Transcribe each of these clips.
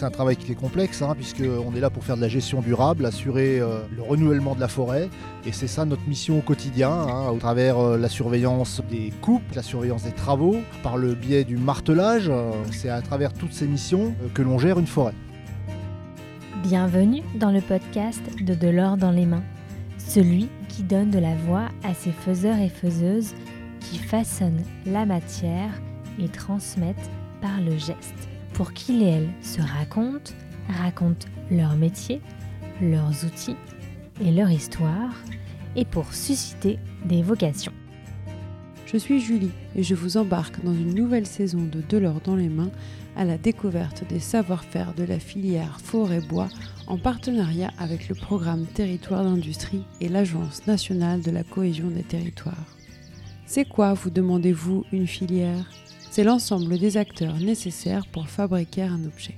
c'est un travail qui est complexe, hein, puisqu'on est là pour faire de la gestion durable, assurer euh, le renouvellement de la forêt. Et c'est ça notre mission au quotidien, hein, au travers euh, la surveillance des coupes, la surveillance des travaux, par le biais du martelage. Euh, c'est à travers toutes ces missions que l'on gère une forêt. Bienvenue dans le podcast de De l'or dans les mains, celui qui donne de la voix à ces faiseurs et faiseuses qui façonnent la matière et transmettent par le geste pour qu'ils et elles se racontent, racontent leur métier, leurs outils et leur histoire, et pour susciter des vocations. Je suis Julie et je vous embarque dans une nouvelle saison de De l'or dans les mains à la découverte des savoir-faire de la filière forêt-bois en partenariat avec le programme Territoire d'industrie et l'Agence nationale de la cohésion des territoires. C'est quoi, vous demandez-vous, une filière? C'est l'ensemble des acteurs nécessaires pour fabriquer un objet.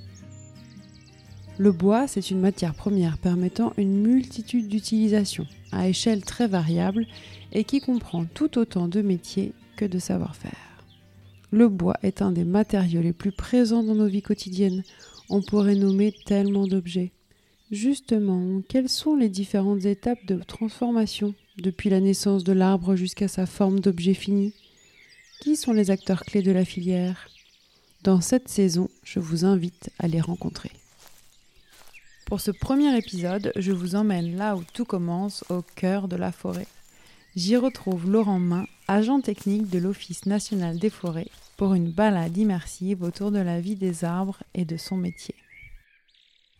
Le bois, c'est une matière première permettant une multitude d'utilisations à échelle très variable et qui comprend tout autant de métiers que de savoir-faire. Le bois est un des matériaux les plus présents dans nos vies quotidiennes. On pourrait nommer tellement d'objets. Justement, quelles sont les différentes étapes de transformation depuis la naissance de l'arbre jusqu'à sa forme d'objet fini? Qui sont les acteurs clés de la filière? Dans cette saison, je vous invite à les rencontrer. Pour ce premier épisode, je vous emmène là où tout commence, au cœur de la forêt. J'y retrouve Laurent Main, agent technique de l'Office national des forêts, pour une balade immersive autour de la vie des arbres et de son métier.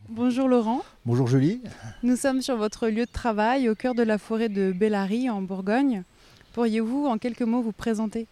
Bonjour Laurent. Bonjour Julie. Nous sommes sur votre lieu de travail au cœur de la forêt de Bellary en Bourgogne. Pourriez-vous en quelques mots vous présenter?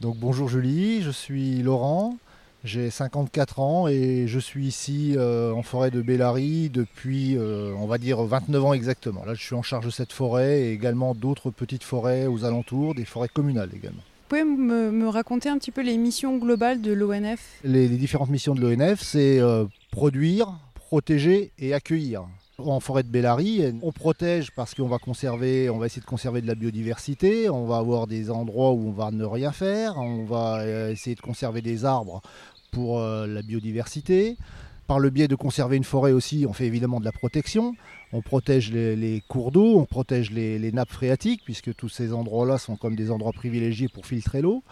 Donc bonjour Julie, je suis Laurent, j'ai 54 ans et je suis ici euh, en forêt de Bellary depuis euh, on va dire 29 ans exactement. Là je suis en charge de cette forêt et également d'autres petites forêts aux alentours, des forêts communales également. Vous pouvez me, raconter un petit peu les missions globales de l'ONF les, différentes missions de l'ONF, c'est euh, produire, protéger et accueillir en forêt de Bellary. On protège parce qu'on va conserver, on va essayer de conserver de la biodiversité, on va avoir des endroits où on va ne rien faire, on va euh, essayer de conserver des arbres pour euh, la biodiversité. Par le biais de conserver une forêt aussi, on fait évidemment de la protection. On protège les, cours d'eau, on protège les nappes phréatiques, puisque tous ces endroits-là sont comme des endroits privilégiés pour filtrer l'eau.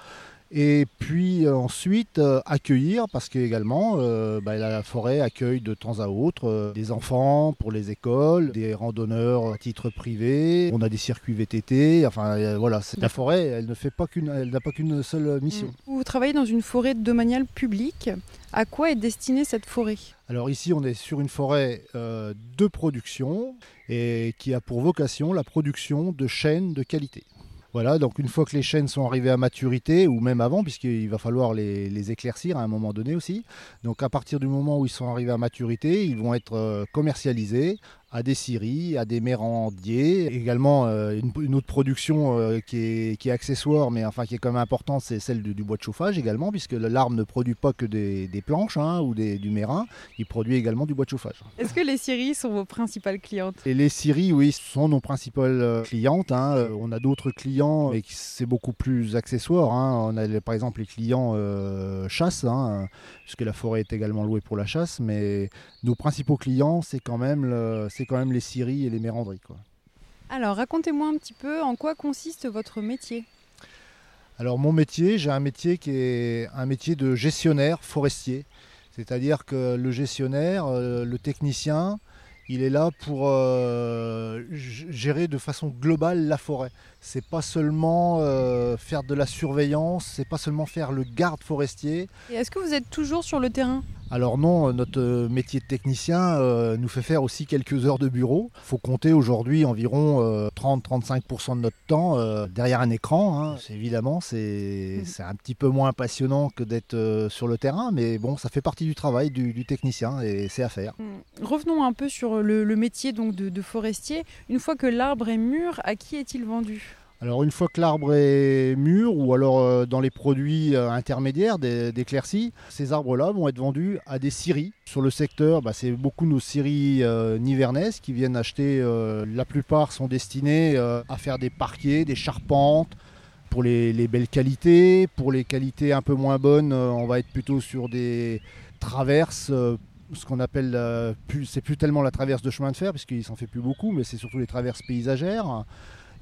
Et puis euh, ensuite euh, accueillir, parce que également euh, bah, la forêt accueille de temps à autre des enfants pour les écoles, des randonneurs à titre privé, on a des circuits VTT, enfin voilà, la forêt, elle ne fait pas qu'une, elle n'a pas qu'une seule mission. Mm. Vous travaillez dans une forêt domaniale publique. À quoi est destinée cette forêt? Alors ici, on est sur une forêt de production et qui a pour vocation la production de chênes de qualité. Voilà, donc une fois que les chênes sont arrivés à maturité, ou même avant, puisqu'il va falloir les, éclaircir à un moment donné aussi, donc à partir du moment où ils sont arrivés à maturité, ils vont être euh, commercialisés à des scieries, à des mérandiers. Également, euh, une, autre production euh, qui, est, accessoire, mais enfin qui est quand même importante, c'est celle du, bois de chauffage également, puisque l'arbre ne produit pas que des, planches hein, ou du mérin, il produit également du bois de chauffage. Est-ce que les scieries sont vos principales clientes? Et Les scieries, oui, sont nos principales euh, clientes. Hein. On a d'autres clients, mais c'est beaucoup plus accessoire. Hein. On a par exemple les clients chasse, puisque la forêt est également louée pour la chasse, mais nos principaux clients, c'est quand même le c'est quand même les scieries et les méranderies. Quoi. Alors, racontez-moi un petit peu en quoi consiste votre métier. Alors, mon métier, j'ai un métier qui est un métier de gestionnaire forestier. C'est-à-dire que le gestionnaire, euh, le technicien, il est là pour euh, gérer de façon globale la forêt. C'est pas seulement euh, faire de la surveillance, c'est pas seulement faire le garde forestier. Et est-ce que vous êtes toujours sur le terrain? Alors non, notre métier de technicien euh, nous fait faire aussi quelques heures de bureau. Il faut compter aujourd'hui environ 30-35% euh, de notre temps euh, derrière un écran. Hein. Évidemment, c'est un petit peu moins passionnant que d'être sur le terrain, mais bon, ça fait partie du travail du, technicien et c'est à faire. Mhm. Revenons un peu sur le, métier donc de forestier. Une fois que l'arbre est mûr, à qui est-il vendu? Alors une fois que l'arbre est mûr ou alors euh, dans les produits euh, intermédiaires d'éclaircies, ces arbres-là vont être vendus à des scieries. Sur le secteur, bah, c'est beaucoup nos scieries euh, nivernaises qui viennent acheter. la plupart sont destinées à faire des parquets, des charpentes, pour les, les, belles qualités. Pour les qualités un peu moins bonnes, on va être plutôt sur des traverses ce qu'on appelle, euh, c'est plus tellement la traverse de chemin de fer, puisqu'il s'en fait plus beaucoup, mais c'est surtout les traverses paysagères.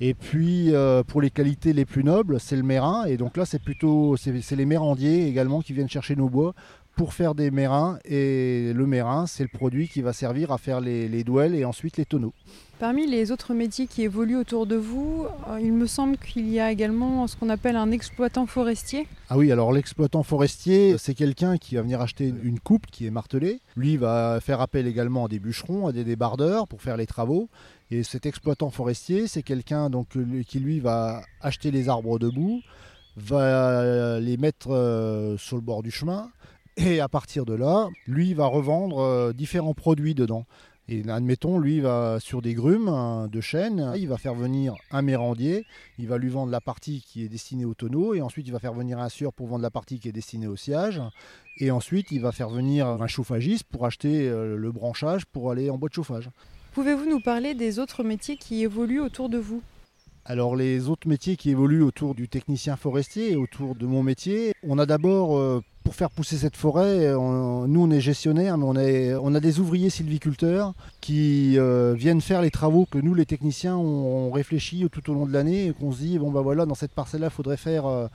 Et puis euh, pour les qualités les plus nobles, c'est le mérin. Et donc là, c'est plutôt c'est les mérandiers également qui viennent chercher nos bois pour faire des mérins. Et le mérin, c'est le produit qui va servir à faire les, les douelles et ensuite les tonneaux. Parmi les autres métiers qui évoluent autour de vous, euh, il me semble qu'il y a également ce qu'on appelle un exploitant forestier. Ah oui, alors l'exploitant forestier, c'est quelqu'un qui va venir acheter une coupe qui est martelée. Lui va faire appel également à des bûcherons, à des débardeurs pour faire les travaux. Et cet exploitant forestier, c'est quelqu'un donc qui lui va acheter les arbres debout, va les mettre euh, sur le bord du chemin, et à partir de là, lui va revendre euh, différents produits dedans. Et admettons, lui, va sur des grumes hein, de chêne, il va faire venir un mérandier, il va lui vendre la partie qui est destinée au tonneau, et ensuite il va faire venir un sieur pour vendre la partie qui est destinée au sillage, et ensuite il va faire venir un chauffagiste pour acheter euh, le branchage pour aller en bois de chauffage. Pouvez-vous nous parler des autres métiers qui évoluent autour de vous? Alors les autres métiers qui évoluent autour du technicien forestier et autour de mon métier, on a d'abord euh, pour faire pousser cette forêt, nous on est gestionnaire, mais on, on a des ouvriers sylviculteurs qui euh, viennent faire les travaux que nous les techniciens on, réfléchit tout au long de l'année et qu'on se dit bon bah voilà dans cette parcelle-là il faudrait faire euh,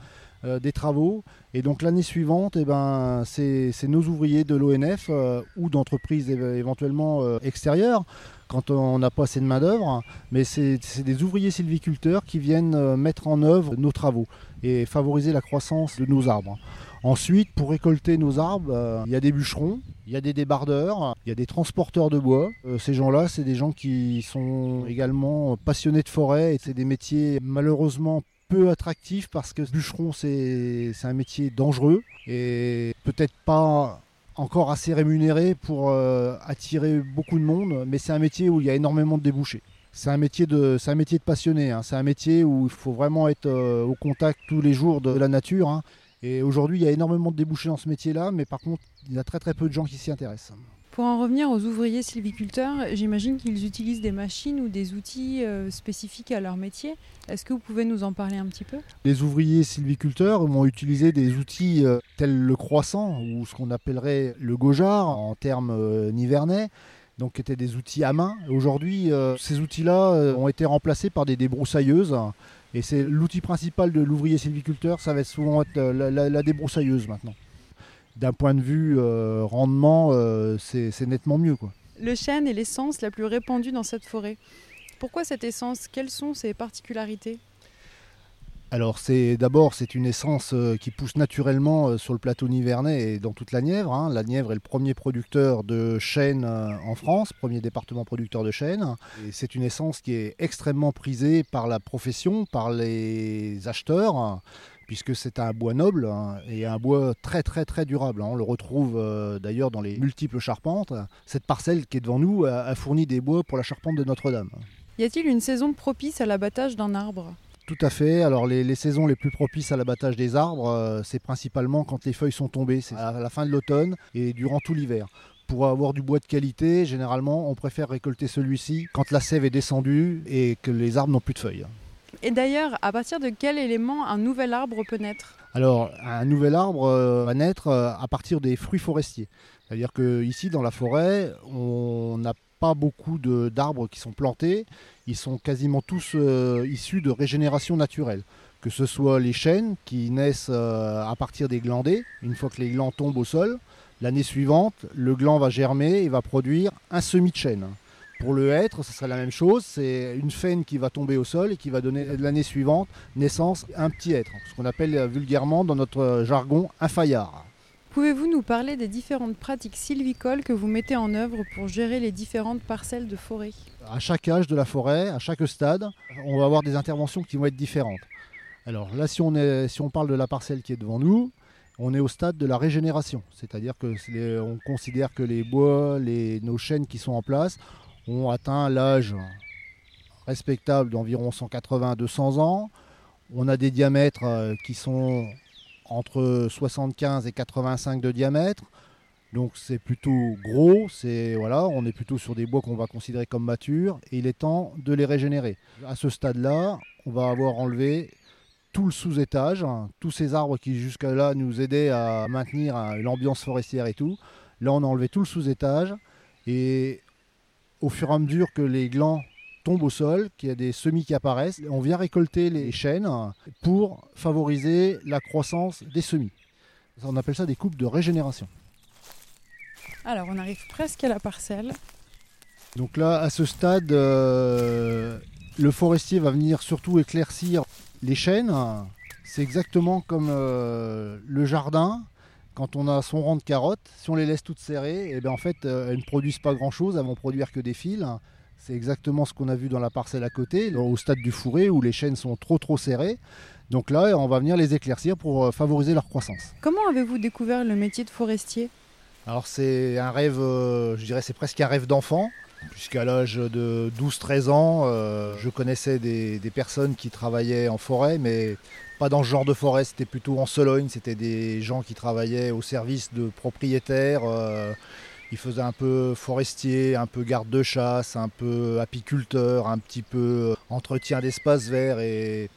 euh, des travaux et donc l'année suivante eh ben, c'est nos ouvriers de l'ONF ou d'entreprises éventuellement extérieures quand on n'a pas assez de main-d'œuvre, mais c'est des ouvriers sylviculteurs qui viennent mettre en œuvre nos travaux et favoriser la croissance de nos arbres. Ensuite, pour récolter nos arbres, euh, il y a des bûcherons, il y a des débardeurs, il y a des transporteurs de bois. Euh, ces gens-là, c'est des gens qui sont également passionnés de forêt et c'est des métiers malheureusement peu attractifs parce que bûcheron, c'est un métier dangereux et peut-être pas encore assez rémunéré pour euh, attirer beaucoup de monde, mais c'est un métier où il y a énormément de débouchés. C'est un métier de, c'est un métier de passionné. Hein. C'est un métier où il faut vraiment être au contact tous les jours de la nature. Hein. Et aujourd'hui, il y a énormément de débouchés dans ce métier-là, mais par contre, il y a très très peu de gens qui s'y intéressent. Pour en revenir aux ouvriers sylviculteurs, j'imagine qu'ils utilisent des machines ou des outils euh, spécifiques à leur métier. Est-ce que vous pouvez nous en parler un petit peu? Les ouvriers sylviculteurs vont utiliser des outils euh, tels le croissant ou ce qu'on appellerait le gojar en termes euh, nivernais donc qui étaient des outils à main. Aujourd'hui, ces outils-là ont été remplacés par des débroussailleuses et c'est l'outil principal de l'ouvrier sylviculteur, ça va souvent être la, débroussailleuse maintenant. D'un point de vue euh, rendement, euh, c'est nettement mieux. Quoi. Le chêne est l'essence la plus répandue dans cette forêt. Pourquoi cette essence? Quelles sont ses particularités? Alors c'est d'abord c'est une essence euh, qui pousse naturellement sur le plateau nivernais et dans toute la Nièvre. Hein. La Nièvre est le premier producteur de chêne en France, premier département producteur de chêne. c'est une essence qui est extrêmement prisée par la profession, par les acheteurs puisque c'est un bois noble hein, et un bois très très très durable. Hein. On le retrouve d'ailleurs dans les multiples charpentes. Cette parcelle qui est devant nous a fourni des bois pour la charpente de Notre-Dame. Y a-t-il une saison propice à l'abattage d'un arbre? Tout à fait. Alors les, saisons les plus propices à l'abattage des arbres, euh, c'est principalement quand les feuilles sont tombées, c'est à la fin de l'automne et durant tout l'hiver. Pour avoir du bois de qualité, généralement, on préfère récolter celui-ci quand la sève est descendue et que les arbres n'ont plus de feuilles. Et d'ailleurs, à partir de quel élément un nouvel arbre peut naître? Alors, un nouvel arbre euh, va naître euh, à partir des fruits forestiers. C'est-à-dire qu'ici, dans la forêt, on n'a pas beaucoup d'arbres qui sont plantés. Ils sont quasiment tous euh, issus de régénération naturelle. Que ce soit les chênes qui naissent à partir des glandés, une fois que les glands tombent au sol, l'année suivante, le gland va germer et va produire un semis de chêne. Pour le hêtre, ce serait la même chose, c'est une faine qui va tomber au sol et qui va donner l'année suivante naissance à un petit hêtre, ce qu'on appelle vulgairement dans notre jargon un faillard. Pouvez-vous nous parler des différentes pratiques sylvicoles que vous mettez en œuvre pour gérer les différentes parcelles de forêt? À chaque âge de la forêt, à chaque stade, on va avoir des interventions qui vont être différentes. Alors là, si on, est, si on parle de la parcelle qui est devant nous, on est au stade de la régénération. C'est-à-dire que on considère que les bois, les, nos chênes qui sont en place ont atteint l'âge respectable d'environ 180-200 ans. On a des diamètres euh, qui sont entre 75 et 85 de diamètre. Donc c'est plutôt gros, c'est voilà, on est plutôt sur des bois qu'on va considérer comme matures il est temps de les régénérer. À ce stade-là, on va avoir enlevé tout le sous-étage, tous ces arbres qui jusqu'à là nous aidaient à maintenir l'ambiance forestière et tout. Là, on a enlevé tout le sous-étage au fur et à mesure que les glands tombent au sol, qu'il y a des semis qui apparaissent, on vient récolter les chênes pour favoriser la croissance des semis. On appelle ça des coupes de régénération. Alors, on arrive presque à la parcelle. Donc là, à ce stade, euh, le forestier va venir surtout éclaircir les chênes. C'est exactement comme euh, le jardin. Quand on a son rang de carottes, si on les laisse toutes serrées, et eh bien en fait, euh, elles ne produisent pas grand-chose, elles vont produire que des fils. C'est exactement ce qu'on a vu dans la parcelle à côté, au stade du fourré, où les chênes sont trop trop serrés. Donc là, on va venir les éclaircir pour favoriser leur croissance. Comment avez-vous découvert le métier de forestier? Alors c'est un rêve, je dirais c'est presque un rêve d'enfant. Jusqu'à l'âge de 12-13 ans, euh, je connaissais des, personnes qui travaillaient en forêt, mais dans ce genre de forêt, c'était plutôt en Sologne, c'était des gens qui travaillaient au service de propriétaires. Euh, ils faisaient un peu forestier, un peu garde de chasse, un peu apiculteur, un petit peu entretien d'espaces verts et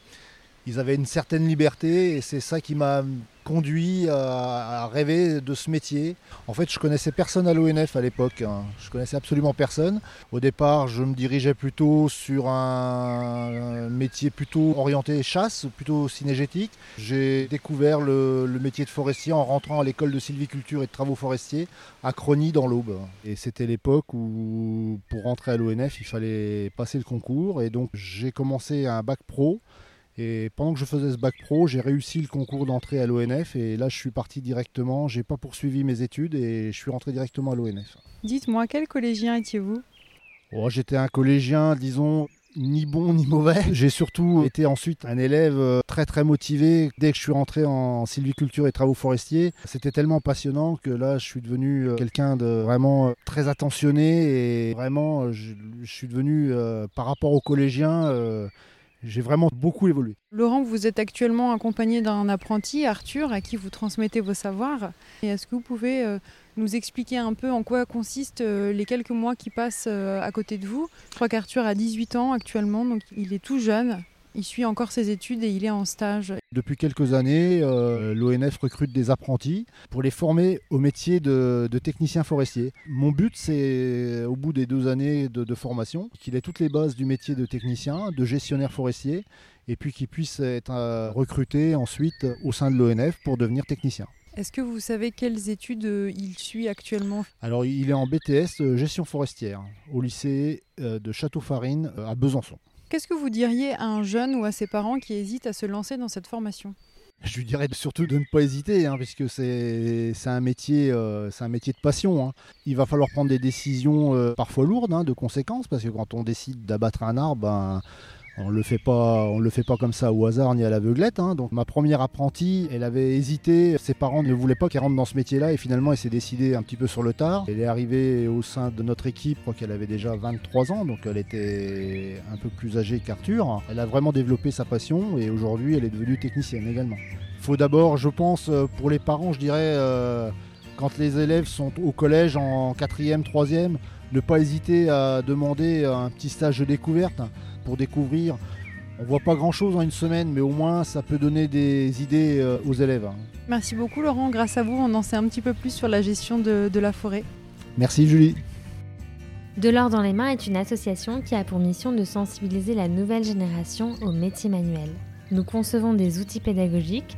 ils avaient une certaine liberté et c'est ça qui m'a conduit à, rêver de ce métier. En fait, je connaissais personne à l'ONF à l'époque. Hein. Je connaissais absolument personne. Au départ, je me dirigeais plutôt sur un métier plutôt orienté chasse, plutôt synégétique. J'ai découvert le, métier de forestier en rentrant à l'école de sylviculture et de travaux forestiers à Crony dans l'Aube. Et c'était l'époque où, pour rentrer à l'ONF, il fallait passer le concours. Et donc, j'ai commencé un bac pro. Et pendant que je faisais ce bac pro, j'ai réussi le concours d'entrée à l'ONF et là je suis parti directement. J'ai pas poursuivi mes études et je suis rentré directement à l'ONF. Dites-moi, quel collégien étiez-vous? Oh, J'étais un collégien, disons, ni bon ni mauvais. J'ai surtout été ensuite un élève euh, très très motivé. Dès que je suis rentré en sylviculture et travaux forestiers, c'était tellement passionnant que là je suis devenu euh, quelqu'un de vraiment euh, très attentionné et vraiment je, suis devenu par rapport aux collégiens j'ai vraiment beaucoup évolué. Laurent, vous êtes actuellement accompagné d'un apprenti, Arthur, à qui vous transmettez vos savoirs. est-ce que vous pouvez euh, nous expliquer un peu en quoi consistent euh, les quelques mois qui passent euh, à côté de vous? Je crois qu'Arthur a 18 ans actuellement, donc il est tout jeune. Il suit encore ses études et il est en stage. Depuis quelques années, euh, l'ONF recrute des apprentis pour les former au métier de, technicien forestier. Mon but, c'est au bout des deux années de, formation, qu'il ait toutes les bases du métier de technicien, de gestionnaire forestier, et puis qu'il puisse être euh, recruté ensuite au sein de l'ONF pour devenir technicien. Est-ce que vous savez quelles études euh, il suit actuellement? Alors, il est en BTS gestion forestière au lycée de Château-Farine à Besançon. Qu'est-ce que vous diriez à un jeune ou à ses parents qui hésitent à se lancer dans cette formation? Je lui dirais surtout de ne pas hésiter, hein, puisque c'est un, métier, euh, un métier de passion. Hein. Il va falloir prendre des décisions euh, parfois lourdes, hein, de conséquences, parce que quand on décide d'abattre un arbre, ben, on le le fait pas comme ça au hasard ni à l'aveuglette. Hein. Donc ma première apprentie, elle avait hésité. Ses parents ne voulaient pas qu'elle rentre dans ce métier-là et finalement elle s'est décidée un petit peu sur le tard. Elle est arrivée au sein de notre équipe, je qu'elle avait déjà 23 ans, donc elle était un peu plus âgée qu'Arthur. Elle a vraiment développé sa passion et aujourd'hui elle est devenue technicienne également. Faut d'abord, je pense, pour les parents, je dirais, euh, quand les élèves sont au collège en 4e, 3e, ne pas hésiter à demander un petit stage de découverte pour découvrir. On voit pas grand chose en une semaine, mais au moins ça peut donner des idées euh, aux élèves. Merci beaucoup Laurent, grâce à vous on en sait un petit peu plus sur la gestion de, de la forêt. Merci Julie. De l'or dans les mains est une association qui a pour mission de sensibiliser la nouvelle génération aux métiers manuels. Nous concevons des outils pédagogiques